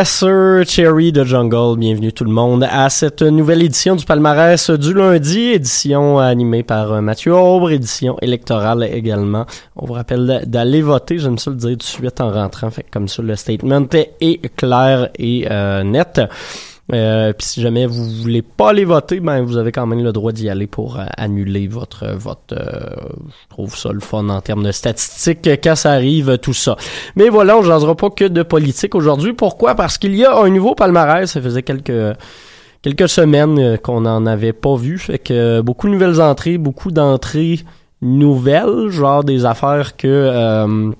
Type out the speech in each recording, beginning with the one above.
Yes Cherry de Jungle, bienvenue tout le monde à cette nouvelle édition du palmarès du lundi, édition animée par euh, Mathieu Aubre, édition électorale également. On vous rappelle d'aller voter, j'aime ça le dire tout de suite en rentrant, fait comme ça le statement est clair et euh, net. Euh, puis si jamais vous voulez pas aller voter, ben vous avez quand même le droit d'y aller pour euh, annuler votre vote. Euh, je trouve ça le fun en termes de statistiques quand ça arrive tout ça. Mais voilà, on ne pas que de politique aujourd'hui. Pourquoi? Parce qu'il y a un nouveau palmarès. Ça faisait quelques quelques semaines qu'on n'en avait pas vu. Fait que beaucoup de nouvelles entrées, beaucoup d'entrées nouvelles, genre des affaires que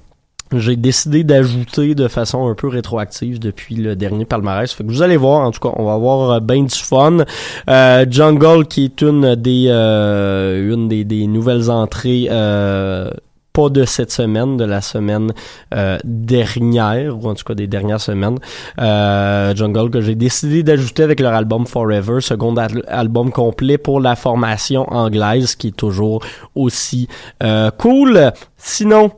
j'ai décidé d'ajouter de façon un peu rétroactive depuis le dernier palmarès. Fait que vous allez voir, en tout cas, on va avoir euh, bien du fun. Euh, Jungle, qui est une des euh, une des, des, nouvelles entrées euh, pas de cette semaine, de la semaine dernière, ou en tout cas des dernières semaines. Jungle que j'ai décidé d'ajouter avec leur album Forever, second album complet pour la formation anglaise, qui est toujours aussi cool. Sinon,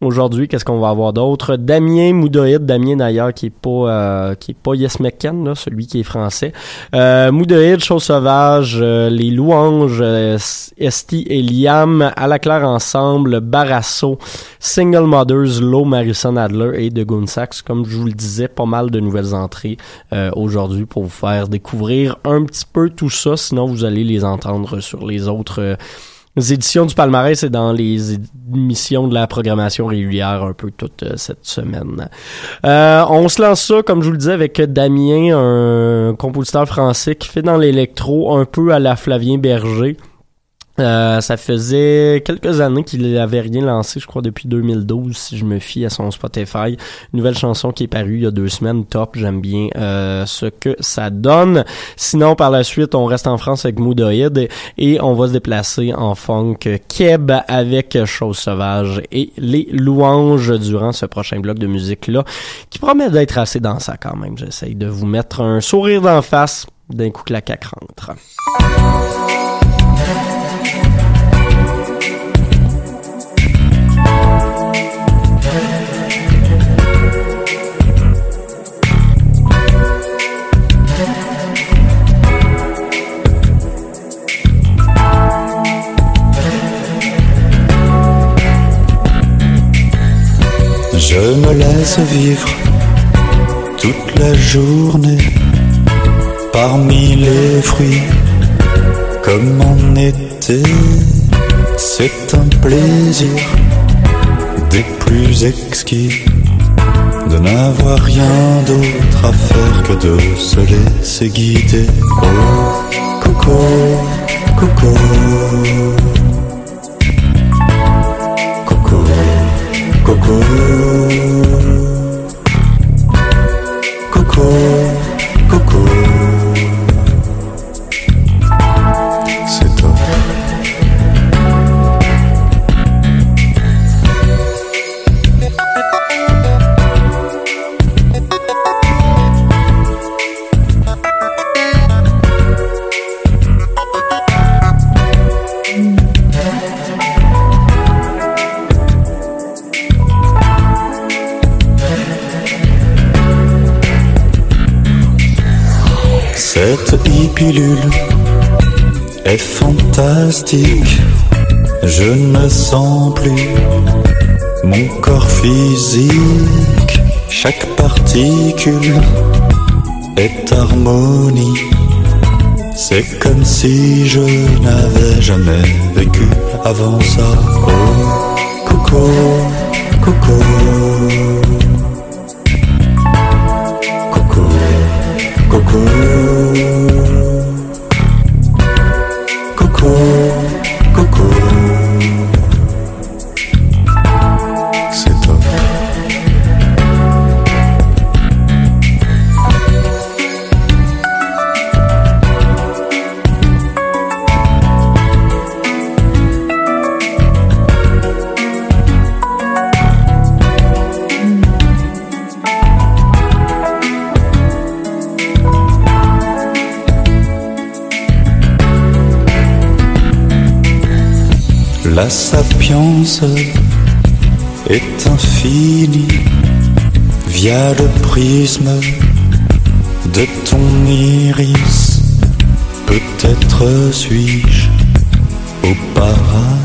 Aujourd'hui, qu'est-ce qu'on va avoir d'autre? Damien Moudoïd, Damien d'ailleurs qui est pas euh, qui est pas Yes McCann, là, celui qui est français. Euh, Moudoïd, Chose Sauvage, euh, Les Louanges, euh, Esti et Liam, À la claire ensemble, Barasso, Single Mothers, Low, Marison Adler et The Goonsax. Comme je vous le disais, pas mal de nouvelles entrées aujourd'hui pour vous faire découvrir un petit peu tout ça. Sinon, vous allez les entendre sur les autres éditions du palmarès et dans les émissions de la programmation régulière un peu toute euh, cette semaine. Euh, on se lance ça, comme je vous le disais, avec Damien, un compositeur français qui fait dans l'électro un peu à la Flavien Berger. Euh, ça faisait quelques années qu'il avait rien lancé, je crois depuis 2012, si je me fie à son Spotify. nouvelle chanson qui est parue il y a deux semaines, top, j'aime bien euh, ce que ça donne. Sinon, par la suite, on reste en France avec Moodoid et on va se déplacer en funk Keb avec Chose Sauvage et les louanges durant ce prochain bloc de musique-là, qui promet d'être assez dansant quand même. J'essaye de vous mettre un sourire d'en face d'un coup que la cac rentre. Je me laisse vivre toute la journée parmi les fruits comme en été. C'est un plaisir des plus exquis de n'avoir rien d'autre à faire que de se laisser guider. Oh, coco, coco. Coco, pilule est fantastique. Je ne sens plus mon corps physique. Chaque particule est harmonie. C'est comme si je n'avais jamais vécu avant ça. Oh, coco, coco. Coco, coco. La sapience est infinie via le prisme de ton iris. Peut-être suis-je au paradis.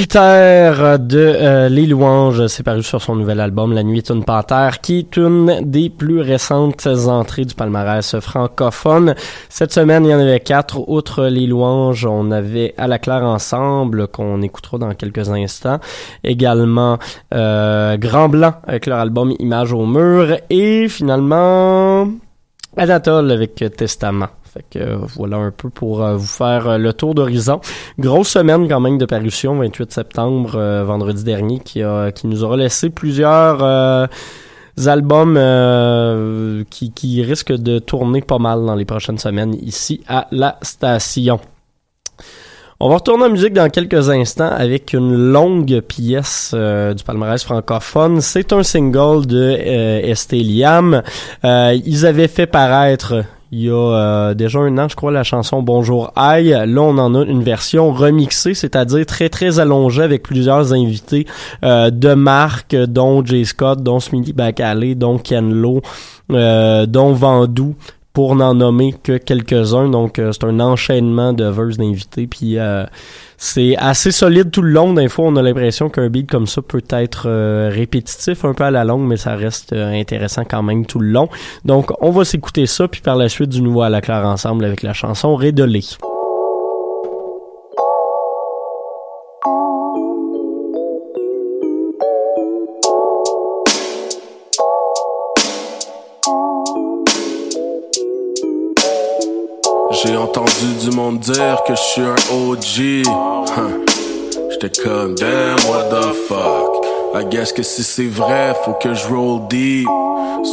Jupiter de euh, Les Louanges, c'est paru sur son nouvel album La Nuit est une panthère, qui est une des plus récentes entrées du palmarès francophone. Cette semaine, il y en avait quatre. Outre Les Louanges, on avait À la claire ensemble, qu'on écoutera dans quelques instants. Également euh, Grand Blanc avec leur album Images au mur. Et finalement, Anatole avec Testament. Fait que voilà un peu pour euh, vous faire euh, le tour d'horizon. Grosse semaine quand même de parution, 28 septembre, euh, vendredi dernier, qui, a, qui nous aura laissé plusieurs albums euh, qui, qui risquent de tourner pas mal dans les prochaines semaines ici à la station. On va retourner en musique dans quelques instants avec une longue pièce du palmarès francophone. C'est un single de euh, Estée Liam. Euh, ils avaient fait paraître il y a euh, déjà un an, je crois, la chanson Bonjour Aïe. Là, on en a une version remixée, c'est-à-dire très très allongée avec plusieurs invités euh, de marque, dont Jay Scott, dont Smithy Bacalé, dont Ken Lo, euh, dont Vandou pour n'en nommer que quelques-uns. Donc, euh, c'est un enchaînement de verses d'invités. Puis, euh, c'est assez solide tout le long. Des fois, on a l'impression qu'un beat comme ça peut être euh, répétitif un peu à la longue, mais ça reste euh, intéressant quand même tout le long. Donc, on va s'écouter ça, puis par la suite, du nouveau à la claire ensemble avec la chanson J'ai entendu du monde dire que je suis un OG. J'étais comme damn, what the fuck. I guess que si c'est vrai, faut que je roll deep.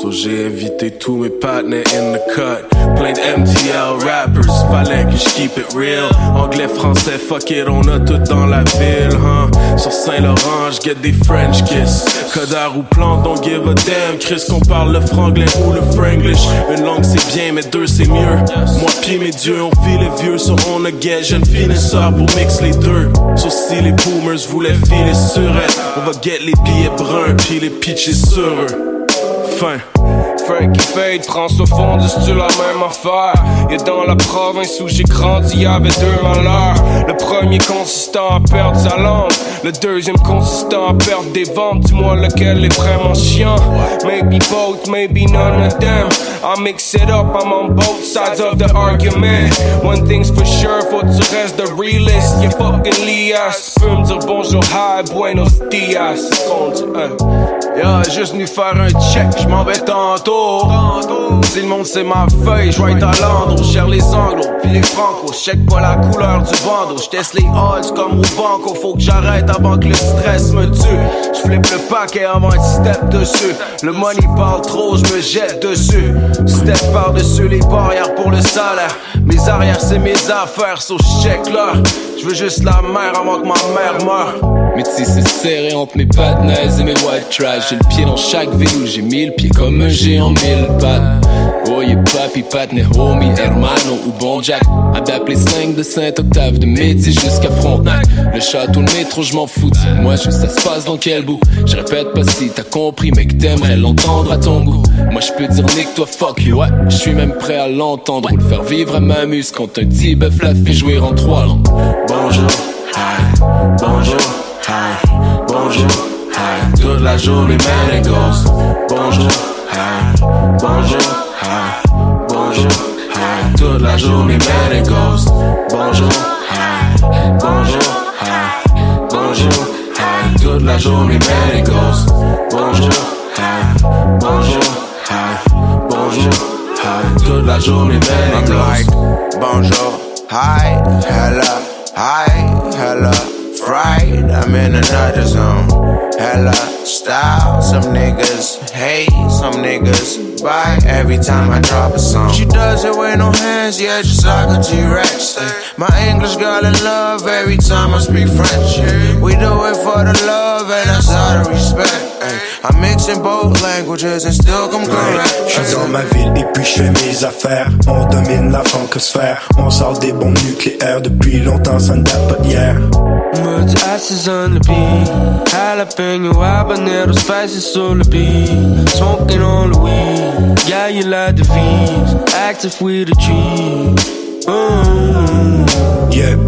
So j'ai invité tous mes partners in the cut. Plein de MTL rappers, fallait que je keep it real. Anglais, français, fuck it, on a tout dans la ville, huh? Sur Saint-Laurent, get des French kiss. Codard ou plan, don't give a damn. Chris, qu'on parle le franglais ou le franglish. Une langue c'est bien, mais deux c'est mieux. Moi pis mes dieux, on vit les vieux, so on a get jeune finisseur pour mix les deux. So si les boomers voulaient filer sur elle, on va get les billets bruns puis les pitcher sur eux. Fin. Frankie Fade, France au fond la même affaire? Et dans la province où j'ai grandi, avait deux malheurs. Le premier consistant à perdre sa langue. Le deuxième consistant à perdre des ventes. Dis-moi lequel est vraiment chiant. Maybe both, maybe none of them. I mix it up, I'm on both sides of the argument. One thing's for sure, faut que tu restes the realist. You fucking lias. Tu peux me dire bonjour, hi, buenos dias. Yeah, juste venu faire un check, j'm'en vais tantôt. Si le monde c'est ma feuille, je être à Londres, cherche les anglos, puis les francos, check pas la couleur du bandeau, j'teste les odds comme au banco, faut que j'arrête avant que le stress me tue. J'flippe le paquet avant de step dessus. Le money parle trop, je me jette dessus. Step par-dessus les barrières pour le salaire. Mes arrières c'est mes affaires, so check là. Veux juste la mer avant que ma mère meure. Mais si c'est serré entre mes naze et mes white trash J'ai le pied dans chaque ville où j'ai mis le pied comme un géant mille pattes Oh yeah papi, patne, homie, hermano ou bon jack. Adapte les slang de Saint-Octave, de Métis jusqu'à Frontenac. Le château, le métro, je m'en fous. Moi je ça se passe dans quel bout? Je répète pas si t'as compris mais que t'aimerais l'entendre à ton goût. Moi je peux dire nique toi fuck you, ouais Je suis même prêt à l'entendre ou le faire vivre à ma muse Quand un petit bœuf la fait jouer en trois langues. Bonjour, hi, bonjour, hi, bonjour, hi. Toute la journée, man, it goes. Bonjour, hi, bonjour. Toute la journée, man, it goes. Bonjour, hi, bonjour, hi, bonjour, hi. Toute la journée, man, it goes. Bonjour, hi, bonjour, hi, bonjour, hi. Toute la journée, I'm like, goes. bonjour, hi, hello, hi, hello, fried, I'm in another zone. Hella style, some niggas hate, some niggas every time I drop a song. She does it with no hands, yeah, just like a T-Rex. My English girl in love every time I speak French. We do it for the love and that's out of respect. I'm mixing both languages and still come correct. Je suis dans ma ville et puis je fais mes affaires. On domine la francosphère. On sort des bombes nucléaires depuis longtemps, ça ne date pas d'hier. Much ashes on the beat. Jalapeno, habanero, spices sur le beat. Smoking on the weed. Yeah, you like the V's. Active with the trees. Mm. Yeah, hey,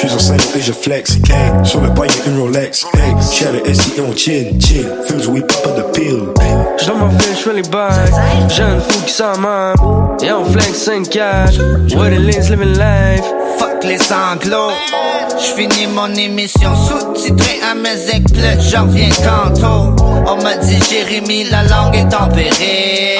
je suis en scène et je flex. Hey, sur le poignet une Rolex. Hey, j'ai le SI on chill, chill. Fumes oui, pas de pill. J'dans ma ville, j'fais les bails. Jeune fou qui s'en. Et on flex 5 cash. What it is, living life. Fuck les anglos. J'finis mon émission sous-titrée à mes éclats, j'en reviens tantôt. On m'a dit Jérémy, la langue est en péril.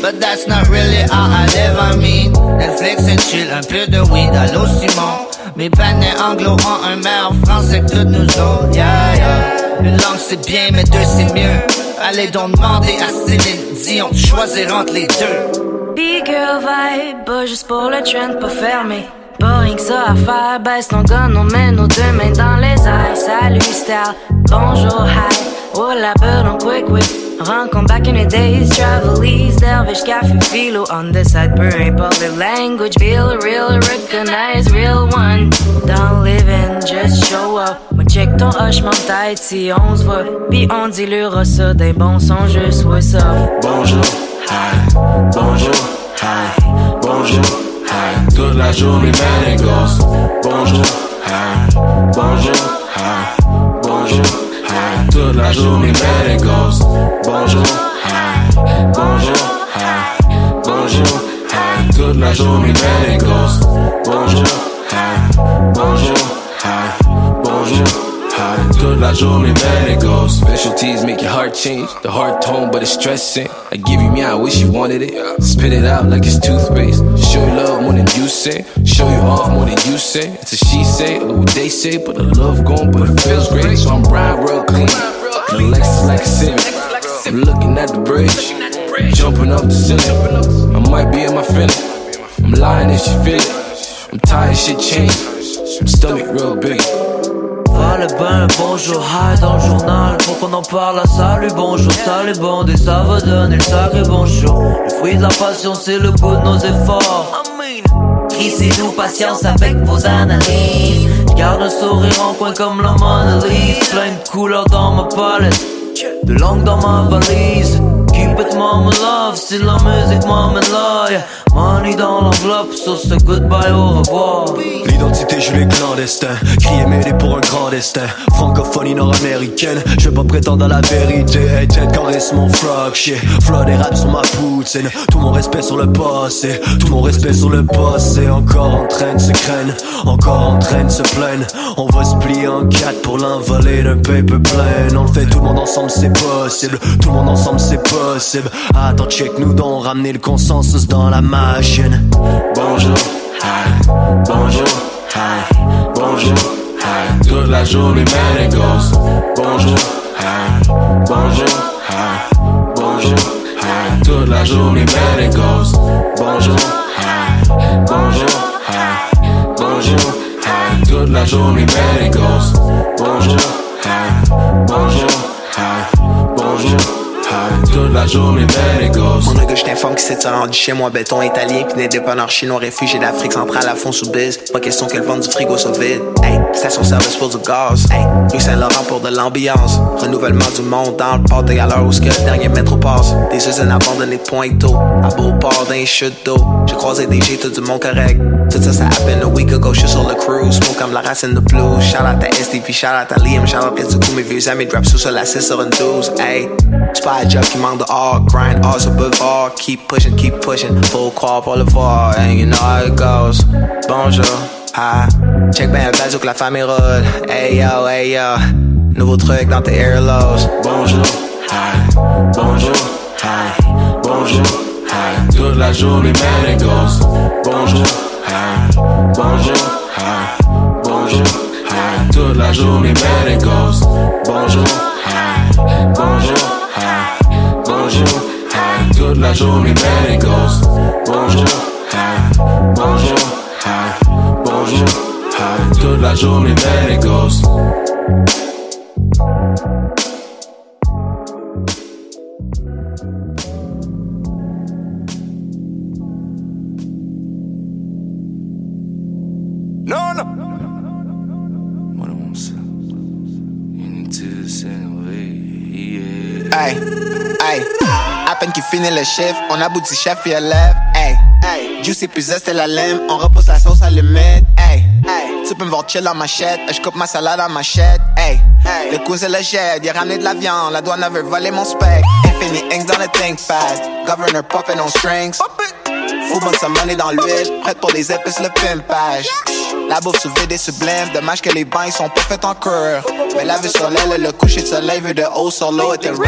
But that's not really how I live, I mean. Netflix and chill, un peu de weed, allô Simon. Mes panais anglo ont un meilleur français que nous autres, yeah, yeah. Une langue c'est bien, mais deux c'est mieux. Allez donc demander à Céline Dion de choisir entre les deux. Big girl vibe, juste pour le trend, pas fermé. Pas rien que ça à faire, baisse ton gun, on met nos deux mains dans les airs. Salut style, bonjour, hi, oh la bird on quick whip. Rencontre back in the days, travel ease, dervish, café, philo on the side, peu importe le language, feel real, recognize real one. Dans le living, just show up. Moi check ton hochement de tête si on se voit, pis on dilura ça d'un bon son, juste ouais ça. Bonjour, hi, bonjour, hi, bonjour, hi. Toute la journée, man, it goes. Bonjour, hi, bonjour. Toute la journée, man, it goes. Bonjour, hi, bonjour, hi, bonjour, hi. Toute la journée. Bonjour, hi, bonjour, hi, bonjour, hi. toute la journée, man, it goes. Specialties make your heart change. The heart tone, but it's stressing. I give you me, I wish you wanted it. Spit it out like it's toothpaste. Show you love more than you say. Show you off more than you say. It's a she say, or what they say, but the love gone, but it feels great. So I'm brown real clean. Lexus like a civic. I'm looking at the bridge. Jumping up the ceiling. I might be in my feeling. I'm lying if she feel it. I'm tired, shit changed. Stomach real big. Ben bonjour, hi dans le journal. Faut qu'on en parle, ah, salut bonjour, salut bon Et ça va donner le sacré bon show Le fruit de la passion c'est le goût de nos efforts. Crissez-nous patience avec vos analyses. Garde un sourire en coin comme la Mona Plein de couleurs dans ma palette De dans ma valise Keep it mama love, c'est la musique mama love yeah. Money dans l'enveloppe, so c'est goodbye, au revoir L'identité, je l'ai clandestin. Crier mêlé pour un grand destin. Francophonie nord-américaine, je vais pas prétendre à la vérité. Hey, tête caresse mon frog, shit. Flood et rap sur ma poutine. Tout mon respect sur le passé. Tout mon respect sur le passé. Encore en train de se craindre. Encore en train de se plaindre. On va se plier en quatre pour l'envoler d'un paper plein. On le fait tout le monde ensemble, c'est possible. Tout le monde ensemble, c'est possible. Attends, check nous donc, ramener le consensus dans la machine. Bonjour, hi, bonjour, hi, bonjour, hi. Toute la journée, man, it goes. Bonjour, hi, bonjour, hi, bonjour, hi. Toute la journée, man, it goes. Bonjour, hi, bonjour, hi, bonjour, hi. Toute la journée, man, it goes. Bonjour, hi, bonjour, bonjour, hi. Toute la journée, it goes. Mon gars, t'informe que c'est rendu chez moi, béton italien, puis indépendant chinois, réfugié d'Afrique centrale à fond sous biz. Pas question que le vent du frigo soit vide. Hey, station service pour du gaz. Hey, Rue Saint-Laurent pour de l'ambiance. Renouvellement du monde dans le port à l'heure où ce que le dernier métro passe. Des usines abandonnées de Pointeau. À Beauport d'un chute d'eau. J'ai croisé des G, tout du monde correct. Tout ça, ça happened a week ago, je sur le cruise. Smoke comme la racine de blues. Shout out à STV, shout out à Liam, shout out à tous mes vieux amis. Drop sous sur la 6 sur une 12. Hey, c'est pas un manque de hard. Grind hard sur boulevard. Keep pushing, keep pushing. Full call pour le voir. And you know how it goes. Bonjour, hi. Check bazou que la famille roule. Hey yo, hey yo. Nouveau truc dans tes airlows. Bonjour, hi, bonjour, hi, bonjour, hi. Toute la journée, man, it goes. Bonjour, hi, bonjour, hi, bonjour, hi. Toute la journée, man, it goes. Bonjour, hi, bonjour, la journée, man, it goes. Bonjour, hi, bonjour, hi, bonjour, hi. Toute la journée, man, it goes. Finit le chiffre, on aboutit chef et élève. Hey, hey. Juicy puis zeste la lime, on repousse la sauce à l'humide. Hey, hey. Tu peux me voir chill en machette, je coupe ma salade en machette. Hey, hey. Le cousin le jette, il a ramené de la viande, la douane veut voler mon spec. Infini Inks dans le ThinkPad, Governor poppin' on strings. Faut bonne sa money dans l'huile, prête pour les épices, le pimpage. La bouffe sous vide et dommage que les bains sont pas faits en cœur. Mais la vue sur l'aile, le coucher de soleil vu de haut sur l'eau était rare.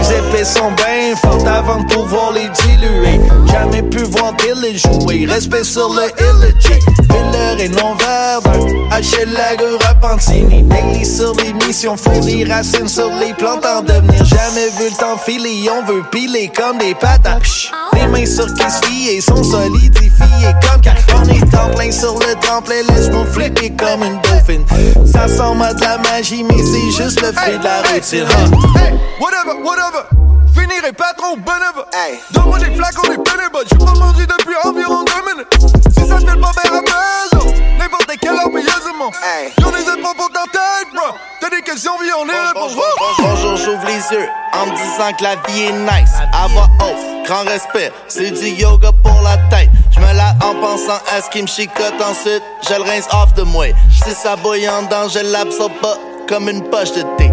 Les épées sont bien fortes avant de pouvoir les diluer. Jamais pu voir Billy jouer. Respect sur le Illigy. Miller et non verdun. H. Lager repentini. Daily sur les missions. Faut les racines sur les plantes en devenir. Jamais vu le temps filer. On veut piler comme des patates. Les mains sur qui fient sont solidifiées comme car on est en plein sur le tremplin. Laisse-nous flipper comme une dauphine. Ça semble de la magie, mais c'est juste le fait de la routine. Hey, whatever, whatever. Finirai patron, bénévole. Hey. Donne-moi des flacons, des bénévoles. J'ai pas mangé depuis environ deux minutes. Si ça te fait pas bien à maison, n'importe quelle heure payasement. Hey. Y'en des épreuves pour ta tête, bro. On. Bonjour, j'ouvre les yeux en me disant que la vie est nice. À voix haute, grand respect, c'est du yoga pour la tête. Je me lave en pensant à ce qui me chicote ensuite, je le rince off de moi. Si ça bouille en dedans, je l'absorbe pas. comme une poche de thé.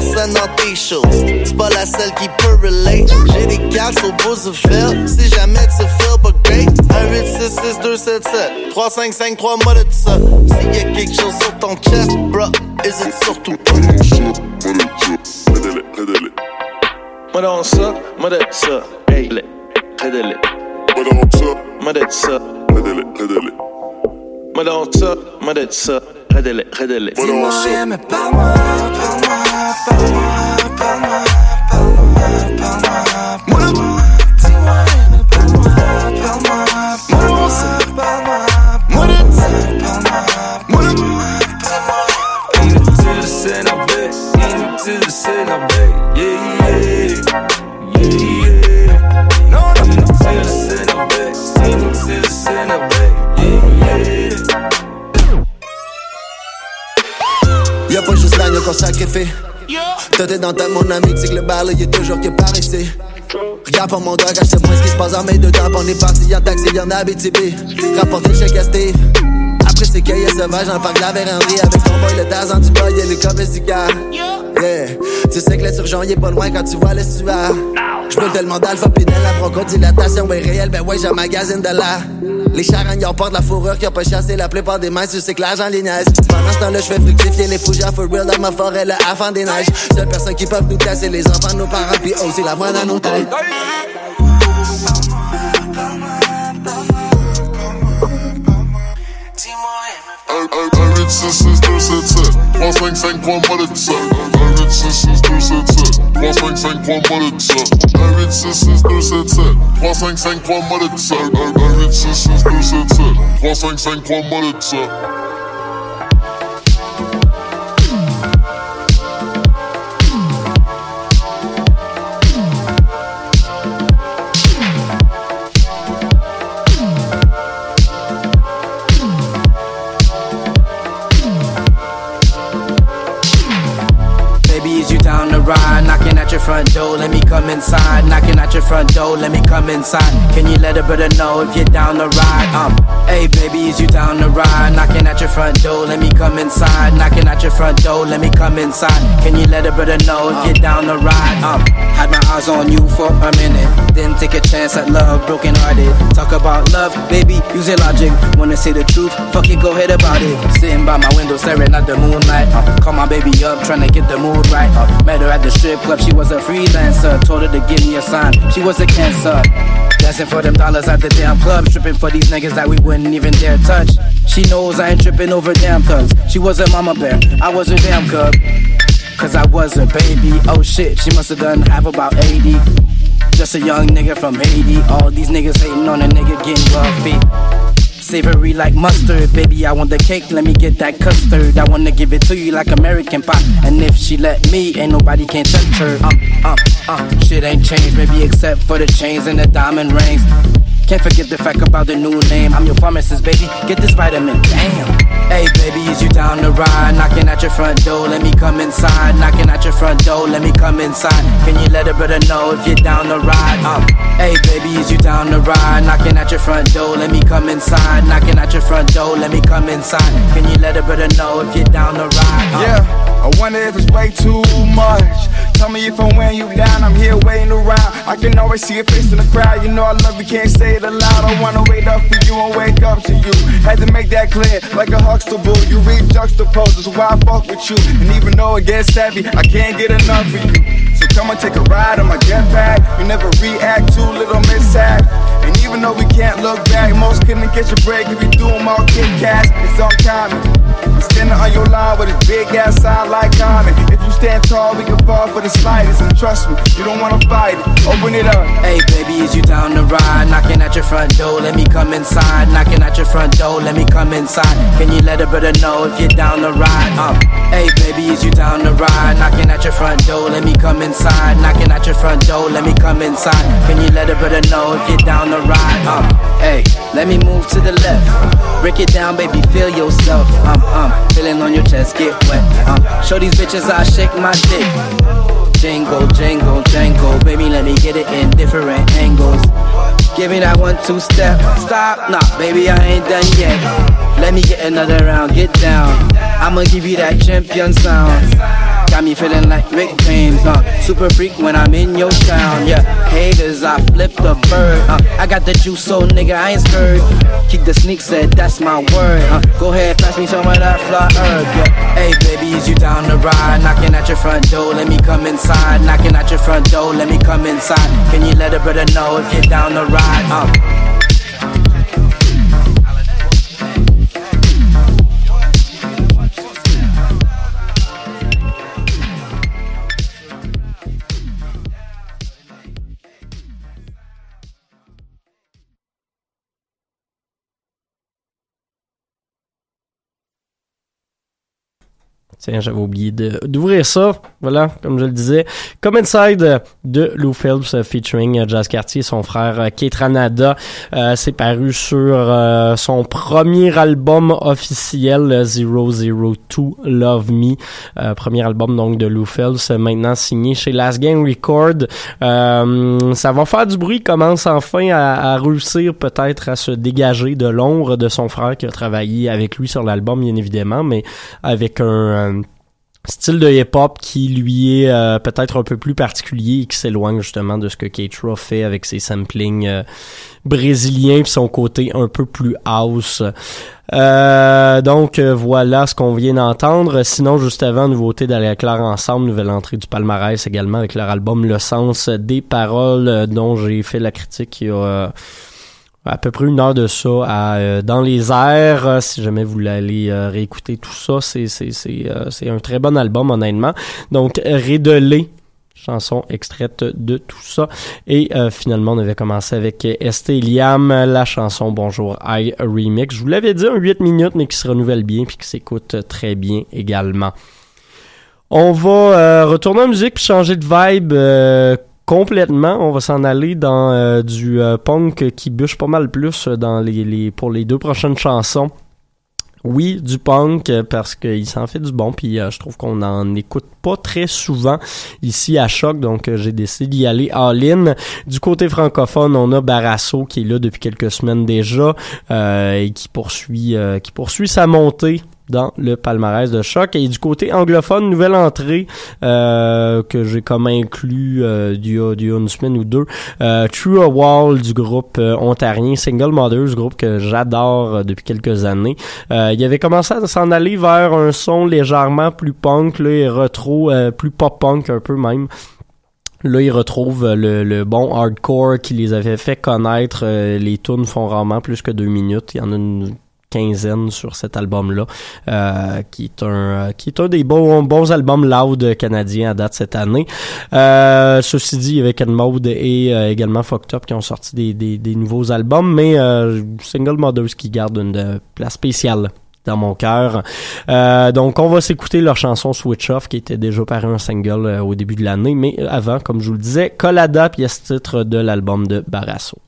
Personne dans tes choses, c'est pas la seule qui peut relate. J'ai des cales au pouce de fer, si jamais tu feel pas great. 1 8 6 6 2 7 7 3 5 5 3 mois de ça. S'il y a quelque chose sur ton chest, bro, hésite surtout pas. Moi dans ça, moi de ça, hey, le, redele. Moi dans ça, moi de ça, redele, redele. Moi dans ça, moi de ça, redele, redele. Dis-moi, mais parle-moi, parle-moi, Y'a pas juste l'agneau quand ça fait Toi t'es dans ta mon ami, c'est que le bar là, il est toujours que par ici. Regarde pour mon doigt, je sais ce qui se passe en mes deux temps. On est parti en taxi, y'en a Abitibi. Rapporté le chèque à Steve. Qu'il y a sauvage en parc la vérandrie Avec ton boy le Tarzan du boy, y'a les du gars. Yeah, tu sais que le surgeon il est pas loin quand tu vois l'estuaire. J'peux tellement d'alpha pinel, la bronchodilatation est réelle, ben ouais j'emmagasine de là. Les charagnes ont portent la fourrure qui ont pas chassé la plupart des mains, tu sais que l'argent les niaise. Pendant ce temps-là, j'fais fructifier les fougères for real dans ma forêt, le avant des neiges. Seule personne qui peuvent nous casser, les enfants de nos parents, puis aussi la voix dans nos têtes. 5 5 3 mois de ça 1 8 6 6 2 7 7 3 5 5 3 mois de ça 1 8 6 6 2 7 7 3 5 5 3 mois de ça 1 8 6 6 2 7 7 3 5 5 3 mois de John Let me come inside. Knocking at your front door, let me come inside. Can you let a brother know if you're down the ride? Um, hey baby, is you down the ride? Knocking at your front door, let me come inside. Knocking at your front door, let me come inside. Can you let a brother know if you're down the ride? Um, had my eyes on you for a minute, didn't take a chance at love, broken hearted. Talk about love, baby, use your logic. Wanna say the truth? Fuck it, go ahead about it. Sitting by my window, staring at the moonlight. Uh, call my baby up, trying to get the mood right. Uh, met her at the strip club, she was a freelancer. Told her to give me a sign, she was a cancer. Dancing for them dollars at the damn club, tripping for these niggas that we wouldn't even dare touch. She knows I ain't tripping over damn thugs. She was a mama bear, I was a damn cub. Cause I was a baby. Oh shit, she must have done half about 80. Just a young nigga from Haiti. All these niggas hating on a nigga getting wealthy. Savory like mustard, baby. I want the cake, let me get that custard. I wanna give it to you like American pie. And if she let me, ain't nobody can touch her. Uh, uh, uh, shit ain't changed, maybe except for the chains and the diamond rings. Can't forget the fact about the new name. I'm your pharmacist, baby. Get this vitamin. Damn. Hey, baby, is you down the ride? Knocking at your front door, let me come inside. Knocking at your front door, let me come inside. Can you let a brother know if you're down the ride? Um, hey, baby, is you down the ride? Knocking at your front door, let me come inside. Knocking at your front door, let me come inside. Can you let a brother know if you're down the ride? Um, Yeah, I wonder if it's way too much. Tell me if I'm weighing you down, I'm here waiting around. I can always see your face in the crowd. You know I love you, can't say it aloud. I wanna wait up for you and wake up to you. Had to make that clear, like a Huxtable. You read juxtaposes, why I fuck with you. And even though it gets savvy, I can't get enough of you. So come and take a ride on my jetpack. You never react to little mishap. And even though we can't look back, most couldn't get your break if you do them all Kit Kats. It's uncommon. I'm standing on your line with a big ass sign like Common. If you stand tall, we can fall for the slightest. And trust me, you don't wanna fight it. Open it up. Hey baby, is you down the ride? Knocking at your front door, let me come inside. Knocking at your front door, let me come inside. Can you let a brother know if you're down the ride? Um, hey baby, is you down the ride? Knocking at your front door, let me come inside. Knocking at your front door, let me come inside. Can you let a brother know if you're down ride? Um, hey, let me move to the left. Break it down, baby, feel yourself. Um, um, feeling on your chest, get wet. Um, show these bitches I shake my dick. Jingle, jingle, jingle, baby, let me get it in different angles. Give me that one two step. Stop, nah, baby, I ain't done yet. Let me get another round, get down. I'ma give you that champion sound. Got me feeling like Rick James, uh, super freak when I'm in your town, yeah. Haters, I flip the bird, uh, I got the juice, so nigga, I ain't scared. Keep the sneak, said that's my word, uh, go ahead, pass me some of that fly herb, yeah. Hey, baby, is you down the ride? Knocking at your front door, let me come inside. Knocking at your front door, let me come inside. Can you let a brother know if you're down the ride? Uh. Tiens, j'avais oublié d'ouvrir ça. Voilà, comme je le disais. Come Inside euh, de Lou Phelps euh, featuring euh, Jazz Cartier et son frère Kate Ranada. Euh, C'est paru sur euh, son premier album officiel, euh, 002 Love Me. Euh, premier album donc de Lou Phelps, maintenant signé chez Last Gang Record. Ça va faire du bruit, commence enfin à, à réussir peut-être à se dégager de l'ombre de son frère qui a travaillé avec lui sur l'album, bien évidemment, mais avec un style de hip-hop qui lui est euh, peut-être un peu plus particulier et qui s'éloigne justement de ce que Keitra fait avec ses samplings euh, brésiliens puis son côté un peu plus house. Euh, donc euh, voilà ce qu'on vient d'entendre. Sinon, juste avant, nouveauté d'aller claire ensemble, nouvelle entrée du palmarès également avec leur album Le sens des paroles euh, dont j'ai fait la critique il y a à peu près une heure de ça à euh, dans les airs. Euh, si jamais vous voulez euh, réécouter tout ça c'est euh, c'est un très bon album honnêtement. Donc Rédelé chanson extraite de tout ça. Et euh, finalement on avait commencé avec Esté Liam la chanson Bonjour I Remix. Je vous l'avais dit un 8 minutes mais qui se renouvelle bien puis qui s'écoute très bien également. On va euh, retourner en musique puis changer de vibe euh, complètement. On va s'en aller dans euh, du euh, punk qui bûche pas mal plus dans les, pour les deux prochaines chansons. Oui, du punk euh, parce qu'il s'en fait du bon puis euh, je trouve qu'on en écoute pas très souvent ici à Choc donc euh, j'ai décidé d'y aller all-in. Du côté francophone, on a Barasso qui est là depuis quelques semaines déjà euh, et qui poursuit euh, qui poursuit sa montée dans le palmarès de choc. Et du côté anglophone, nouvelle entrée euh, que j'ai comme inclus euh, du, du une semaine ou deux. Euh, True a Wall du groupe euh, ontarien Single Mothers, groupe que j'adore euh, depuis quelques années. Euh, il avait commencé à s'en aller vers un son légèrement plus punk, là, et retro, plus pop-punk un peu même. Là, ils retrouvent le, le bon hardcore qui les avait fait connaître. Les tunes font rarement plus que deux minutes. Il y en a une quinzaine sur cet album-là, euh, qui est un qui est un des bons bons albums loud canadiens à date cette année. Euh, ceci dit, Ken Mode et euh, également Fucked qui ont sorti des, des, des nouveaux albums, mais euh, Single Mothers qui garde une euh, place spéciale dans mon cœur. Euh, donc, on va s'écouter leur chanson Switch Off, qui était déjà paru un single au début de l'année, mais avant, comme je vous le disais, Colada, pièce titre de l'album de Barasso.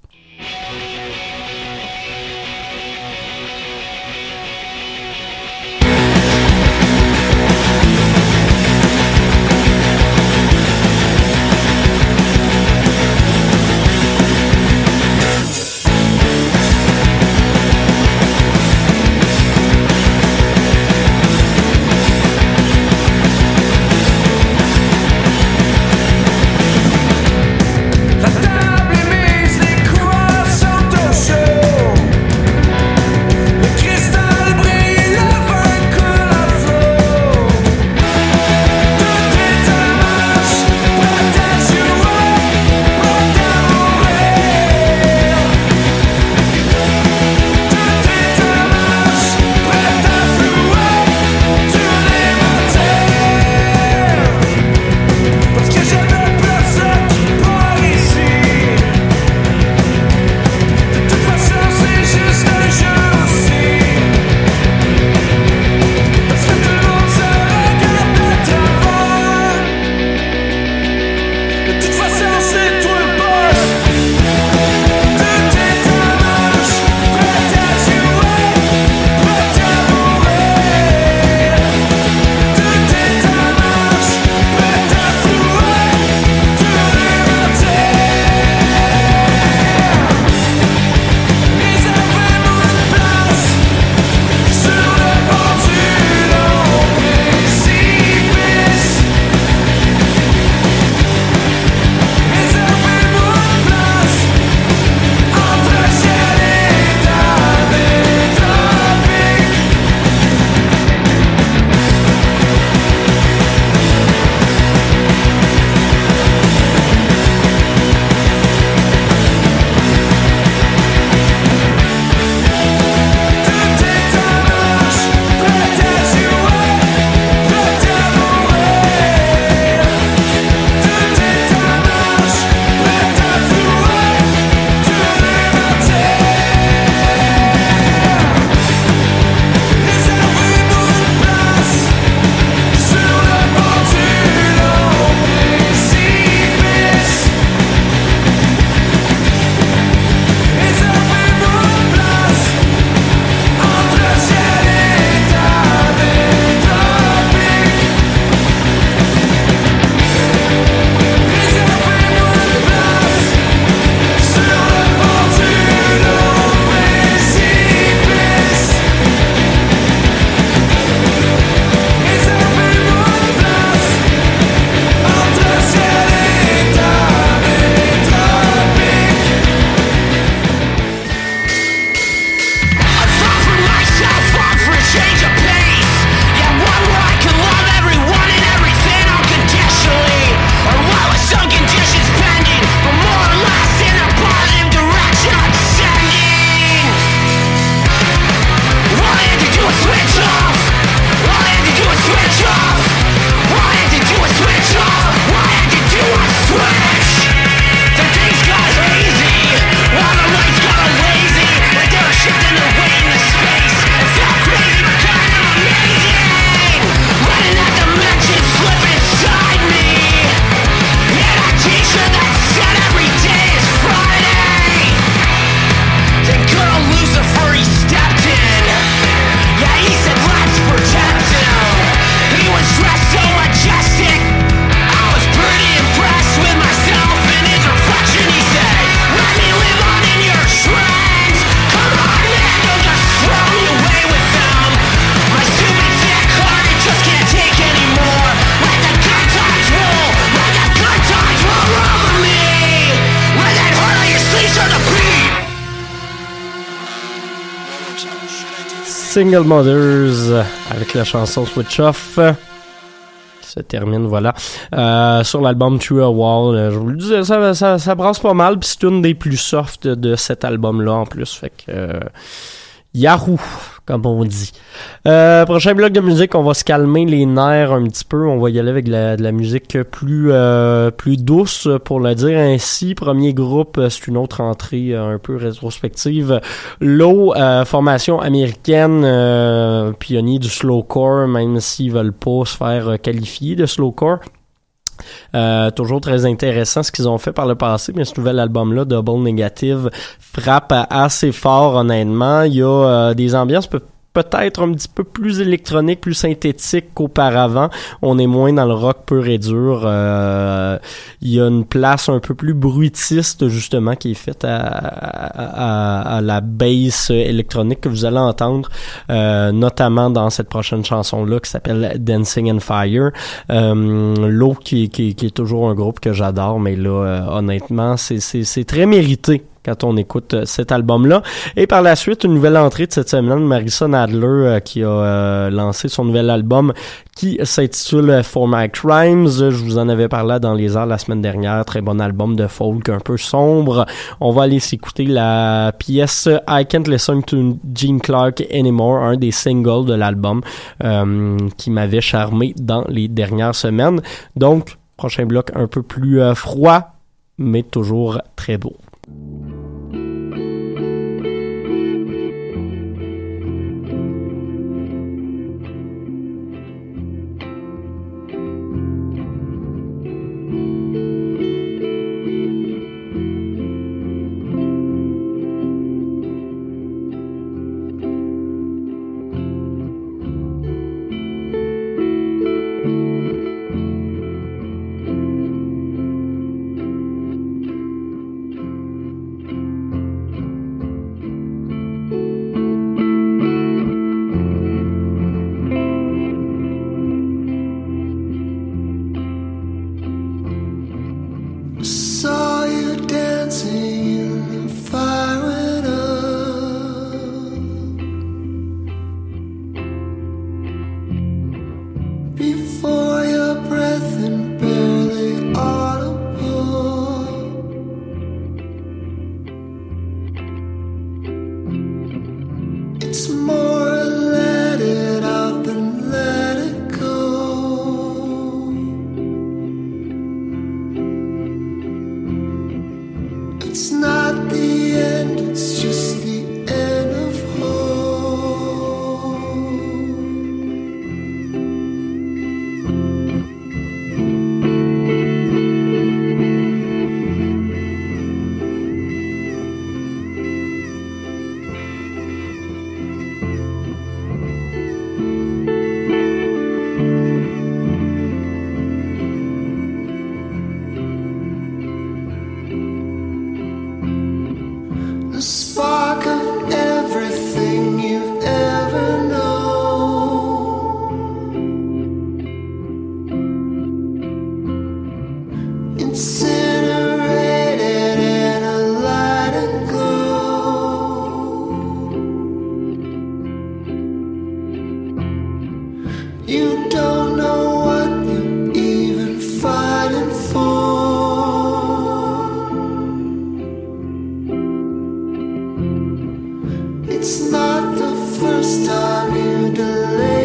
Single Mothers avec la chanson Switch Off qui se termine, voilà. Euh, sur l'album True Wall, euh, je vous le disais, ça, ça, ça brasse pas mal, puis c'est une des plus soft de cet album-là en plus, fait que... euh, Yahoo, comme on dit. Euh, prochain bloc de musique, on va se calmer les nerfs un petit peu. On va y aller avec de la, musique plus euh, plus douce, pour le dire ainsi. Premier groupe, euh, c'est une autre entrée euh, un peu rétrospective. Low, formation américaine, pionnier du slowcore, même s'ils veulent pas se faire qualifier de slowcore. Euh, toujours très intéressant ce qu'ils ont fait par le passé, mais ce nouvel album-là, Double Negative, frappe assez fort honnêtement. Il y a euh, des ambiances peut-être un petit peu plus électroniques, plus synthétiques qu'auparavant. On est moins dans le rock pur et dur. Euh, il y a une place un peu plus bruitiste justement qui est faite à, à, à la bass électronique que vous allez entendre, euh, notamment dans cette prochaine chanson-là qui s'appelle Dancing in Fire. Euh, L'eau qui, qui, qui est toujours un groupe que j'adore, mais là, euh, honnêtement, c'est très mérité quand on écoute euh, cet album-là. Et par la suite, une nouvelle entrée de cette semaine, Marissa Adler, euh, qui a euh, lancé son nouvel album qui s'intitule For My Crimes. Je vous en avais parlé dans les heures la semaine dernière. Très bon album de folk un peu sombre. On va aller s'écouter la pièce I Can't Listen to Gene Clark Anymore, un des singles de l'album euh, qui m'avait charmé dans les dernières semaines. Donc, prochain bloc un peu plus froid, mais toujours très beau. It's not the first time you delay.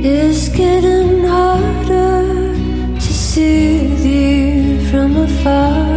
It's getting harder to soothe you from afar.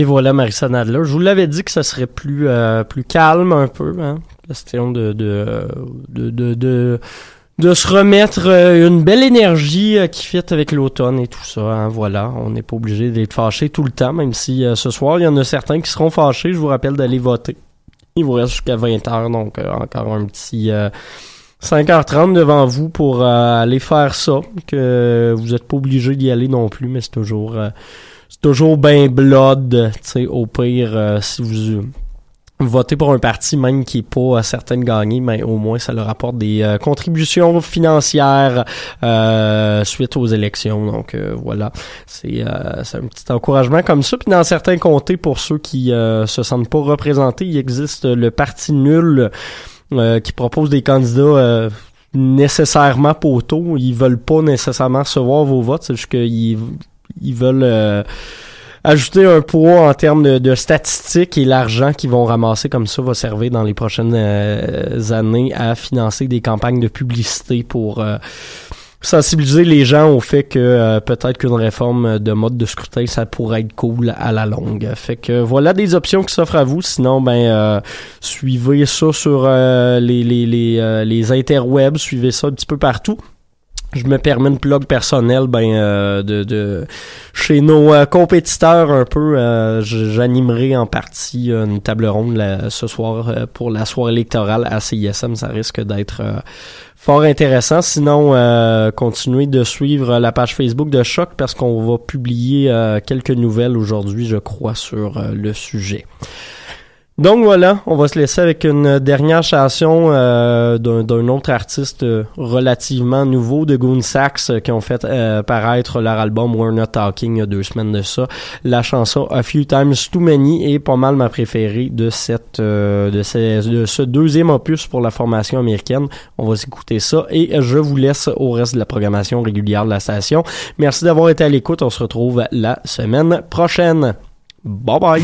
Et voilà Marissa Nadler. Je vous l'avais dit que ça serait plus euh, plus calme un peu, hein. Question de de de de, se remettre euh, une belle énergie euh, qui fit avec l'automne et tout ça. hein. Voilà, on n'est pas obligé d'être fâché tout le temps, même si ce soir il y en a certains qui seront fâchés. Je vous rappelle d'aller voter. Il vous reste jusqu'à 20h, donc encore un petit euh, 5h30 devant vous pour aller faire ça. Que vous n'êtes pas obligé d'y aller non plus, mais c'est toujours toujours ben blood, tu au pire, euh, si vous euh, votez pour un parti même qui est pas euh, certain de gagner, mais au moins ça leur apporte des contributions financières euh, suite aux élections. Donc euh, voilà, c'est un petit encouragement comme ça. Puis dans certains comtés, pour ceux qui se sentent pas représentés, il existe le parti nul qui propose des candidats nécessairement poteaux. Ils veulent pas nécessairement recevoir vos votes, c'est juste qu'ils ils veulent euh, ajouter un poids en termes de, de statistiques et l'argent qu'ils vont ramasser comme ça va servir dans les prochaines euh, années à financer des campagnes de publicité pour euh, sensibiliser les gens au fait que euh, peut-être qu'une réforme de mode de scrutin ça pourrait être cool à la longue. Fait que voilà des options qui s'offrent à vous. Sinon ben euh, suivez ça sur euh, les les les, euh, les interwebs, suivez ça un petit peu partout. Je me permets une plug personnelle ben euh, de, de chez nos euh, compétiteurs un peu euh, j'animerai en partie euh, une table ronde ce soir euh, pour la soirée électorale à CISM ça risque d'être fort intéressant. Sinon continuez de suivre la page Facebook de Choc parce qu'on va publier quelques nouvelles aujourd'hui je crois sur le sujet Donc voilà, on va se laisser avec une dernière chanson euh, d'un autre artiste euh, relativement nouveau de Goon Sax euh, qui ont fait euh, paraître leur album We're Not Talking il y a deux semaines de ça. La chanson A Few Times Too Many est pas mal ma préférée de cette euh, de, ces- de ce deuxième opus pour la formation américaine. On va s'écouter ça et je vous laisse au reste de la programmation régulière de la station. Merci d'avoir été à l'écoute. On se retrouve la semaine prochaine. Bye bye.